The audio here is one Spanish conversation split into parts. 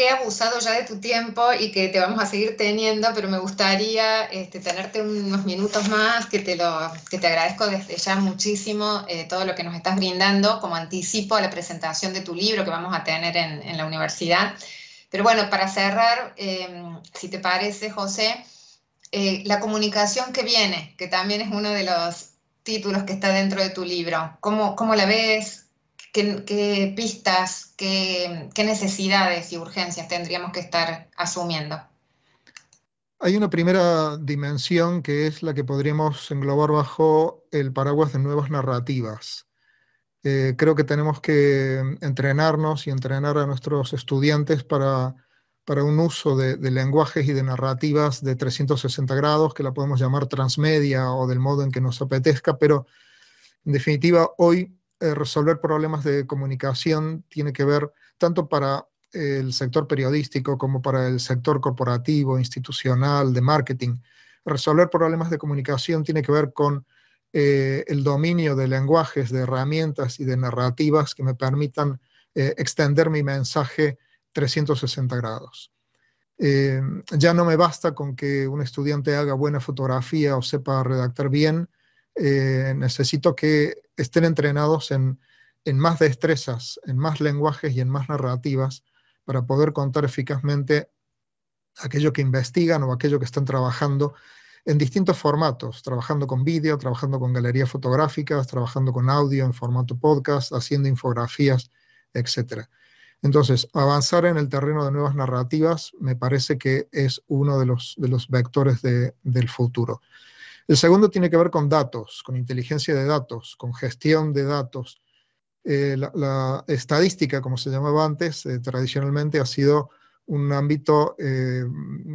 que he abusado ya de tu tiempo y que te vamos a seguir teniendo, pero me gustaría este, tenerte unos minutos más, que te, lo, que te agradezco desde ya muchísimo eh, todo lo que nos estás brindando como anticipo a la presentación de tu libro que vamos a tener en, en la universidad. Pero bueno, para cerrar, em, si te parece, José, eh, la comunicación que viene, que también es uno de los títulos que está dentro de tu libro, ¿cómo, cómo la ves? ¿Qué, pistas, qué, qué necesidades y urgencias tendríamos que estar asumiendo? Hay una primera dimensión que es la que podríamos englobar bajo el paraguas de nuevas narrativas. Eh, creo que tenemos que entrenarnos y entrenar a nuestros estudiantes para, para un uso de, lenguajes y de narrativas de 360 grados, que la podemos llamar transmedia o del modo en que nos apetezca, pero en definitiva hoy eh, resolver problemas de comunicación tiene que ver tanto para el sector periodístico como para el sector corporativo, institucional, de marketing. Resolver problemas de comunicación tiene que ver con eh, el dominio de lenguajes, de herramientas y de narrativas que me permitan eh, extender mi mensaje 360 grados. ya no me basta con que un estudiante haga buena fotografía o sepa redactar bien, eh, necesito que estén entrenados en, más destrezas, en más lenguajes y en más narrativas para poder contar eficazmente aquello que investigan o aquello que están trabajando en distintos formatos, trabajando con vídeo, trabajando con galerías fotográficas, trabajando con audio en formato podcast, haciendo infografías, etc. Entonces, avanzar en el terreno de nuevas narrativas me parece que es uno de los, de los vectores del futuro. El segundo tiene que ver con datos, con inteligencia de datos, con gestión de datos. Eh, la, estadística, como se llamaba antes, eh, tradicionalmente ha sido un ámbito eh,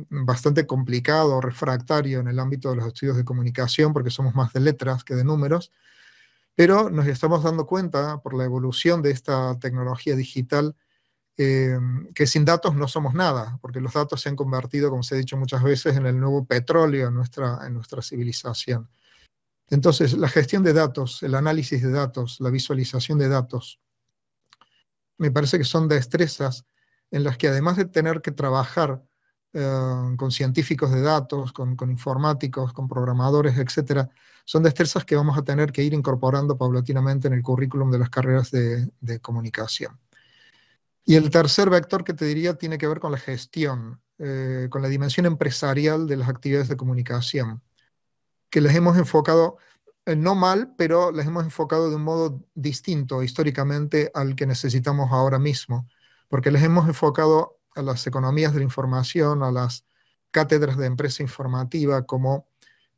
bastante complicado, refractario en el ámbito de los estudios de comunicación, porque somos más de letras que de números, pero nos estamos dando cuenta por la evolución de esta tecnología digital eh, que sin datos no somos nada, porque los datos se han convertido, como se ha dicho muchas veces, en el nuevo petróleo en nuestra, en nuestra civilización. Entonces, la gestión de datos, el análisis de datos, la visualización de datos, me parece que son destrezas en las que además de tener que trabajar eh, con científicos de datos, con, informáticos, con programadores, etc., son destrezas que vamos a tener que ir incorporando paulatinamente en el currículum de las carreras de comunicación. Y el tercer vector que te diría tiene que ver con la gestión, eh, con la dimensión empresarial de las actividades de comunicación, que les hemos enfocado, eh, no mal, pero les hemos enfocado de un modo distinto históricamente al que necesitamos ahora mismo, porque les hemos enfocado a las economías de la información, a las cátedras de empresa informativa como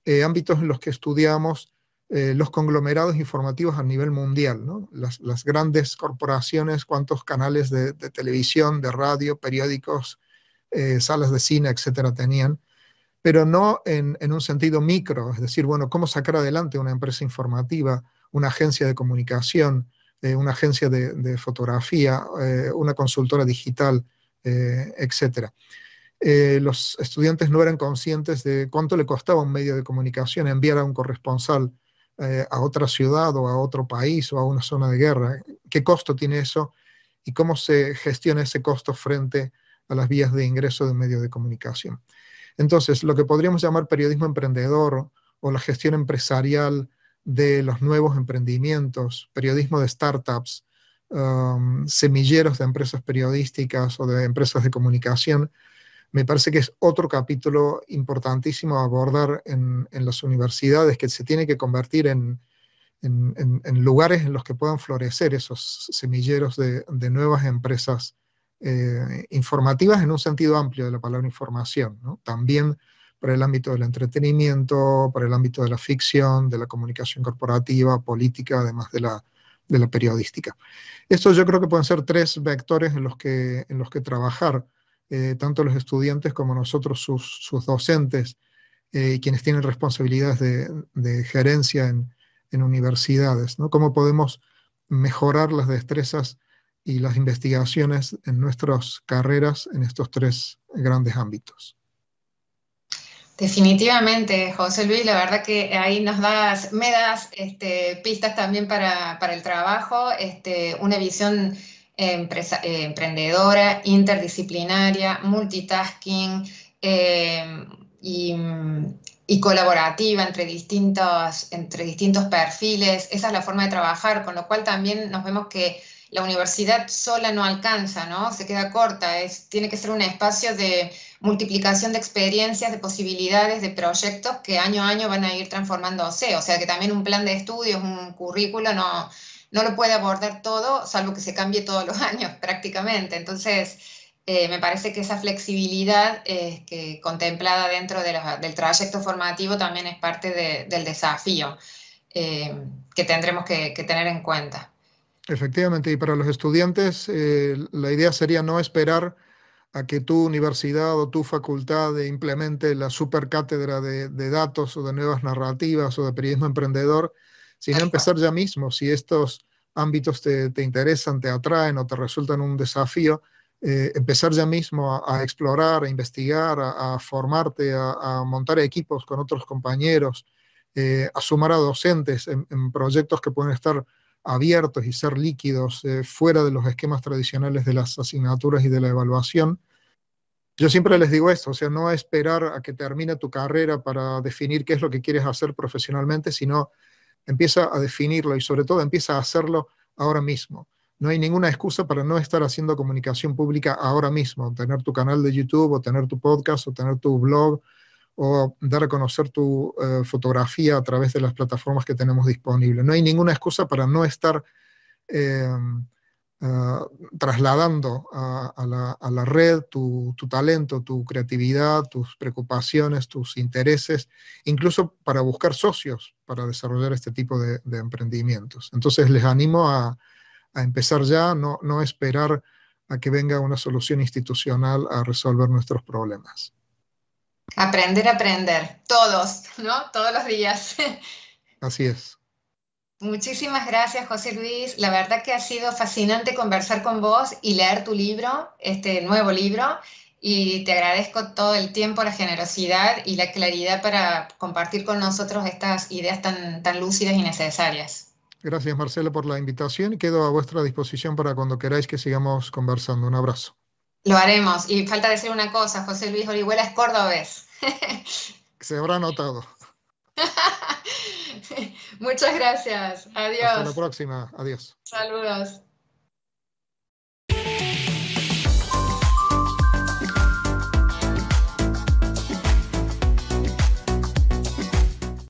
eh, ámbitos en los que estudiamos eh, los conglomerados informativos a nivel mundial, las, grandes corporaciones, cuántos canales de, televisión, de radio, periódicos, eh, salas de cine, etcétera, tenían, pero no en, un sentido micro, es decir, bueno, cómo sacar adelante una empresa informativa, una agencia de comunicación, eh, una agencia de, fotografía, una consultora digital, etcétera. los estudiantes no eran conscientes de cuánto le costaba un medio de comunicación enviar a un corresponsal eh, a otra ciudad o a otro país o a una zona de guerra. ¿Qué costo tiene eso y cómo se gestiona ese costo frente a las vías de ingreso de un medio de comunicación? Entonces, lo que podríamos llamar periodismo emprendedor o la gestión empresarial de los nuevos emprendimientos, periodismo de startups, um, semilleros de empresas periodísticas o de empresas de comunicación, me parece que es otro capítulo importantísimo a abordar en, las universidades, que se tiene que convertir en, lugares en los que puedan florecer esos semilleros de, nuevas empresas eh, informativas en un sentido amplio de la palabra información, también para el ámbito del entretenimiento, para el ámbito de la ficción, de la comunicación corporativa, política, además de la, de la periodística. Estos yo creo que pueden ser tres vectores en los que, en los que trabajar eh, tanto los estudiantes como nosotros, sus, docentes, eh, quienes tienen responsabilidades de, gerencia en, universidades, ¿no? Cómo podemos mejorar las destrezas y las investigaciones en nuestras carreras en estos tres grandes ámbitos. Definitivamente, José Luis, la verdad que ahí nos das, me das este, pistas también para, el trabajo, este, una visión eh, emprendedora, interdisciplinaria, multitasking eh, y, colaborativa entre distintos, entre distintos perfiles. Esa es la forma de trabajar, con lo cual también nos vemos que la universidad sola no alcanza, ¿no? Se queda corta, es, tiene que ser un espacio de multiplicación de experiencias, de posibilidades, de proyectos que año a año van a ir transformándose. O sea que también un plan de estudios, un currículo no, no lo puede abordar todo, salvo que se cambie todos los años prácticamente. Entonces, eh, me parece que esa flexibilidad eh, que contemplada dentro del trayecto formativo también es parte del desafío eh, que tendremos que, tener en cuenta. Efectivamente, y para los estudiantes la idea sería no esperar a que tu universidad o tu facultad implemente la supercátedra de, de datos o de nuevas narrativas o de periodismo emprendedor, sino empezar ya mismo, si estos ámbitos te, interesan, te atraen o te resultan un desafío, eh, empezar ya mismo a, explorar, a investigar, a, formarte, a, montar equipos con otros compañeros, eh, a sumar a docentes en, proyectos que pueden estar abiertos y ser líquidos eh, fuera de los esquemas tradicionales de las asignaturas y de la evaluación. Yo siempre les digo esto, o sea, no esperar a que termine tu carrera para definir qué es lo que quieres hacer profesionalmente, sino empieza a definirlo y sobre todo empieza a hacerlo ahora mismo. No hay ninguna excusa para no estar haciendo comunicación pública ahora mismo, tener tu canal de YouTube o tener tu podcast o tener tu blog o dar a conocer tu eh, fotografía a través de las plataformas que tenemos disponibles. No hay ninguna excusa para no estar eh, Ah, trasladando a, la, red tu, talento, tu creatividad, tus preocupaciones, tus intereses, incluso para buscar socios para desarrollar este tipo de, emprendimientos. Entonces les animo a, empezar ya, no, no esperar a que venga una solución institucional a resolver nuestros problemas. Aprender, aprender, todos, ¿no? Todos los días. Así es. Muchísimas gracias, José Luis. La verdad que ha sido fascinante conversar con vos y leer tu libro, este nuevo libro, y te agradezco todo el tiempo, la generosidad y la claridad para compartir con nosotros estas ideas tan, tan lúcidas y necesarias. Gracias, Marcelo, por la invitación y quedo a vuestra disposición para cuando queráis que sigamos conversando. Un abrazo. Lo haremos. Y falta decir una cosa, José Luis Orihuela es cordobés. Se habrá notado. Muchas gracias. Adiós. Hasta la próxima. Adiós. Saludos.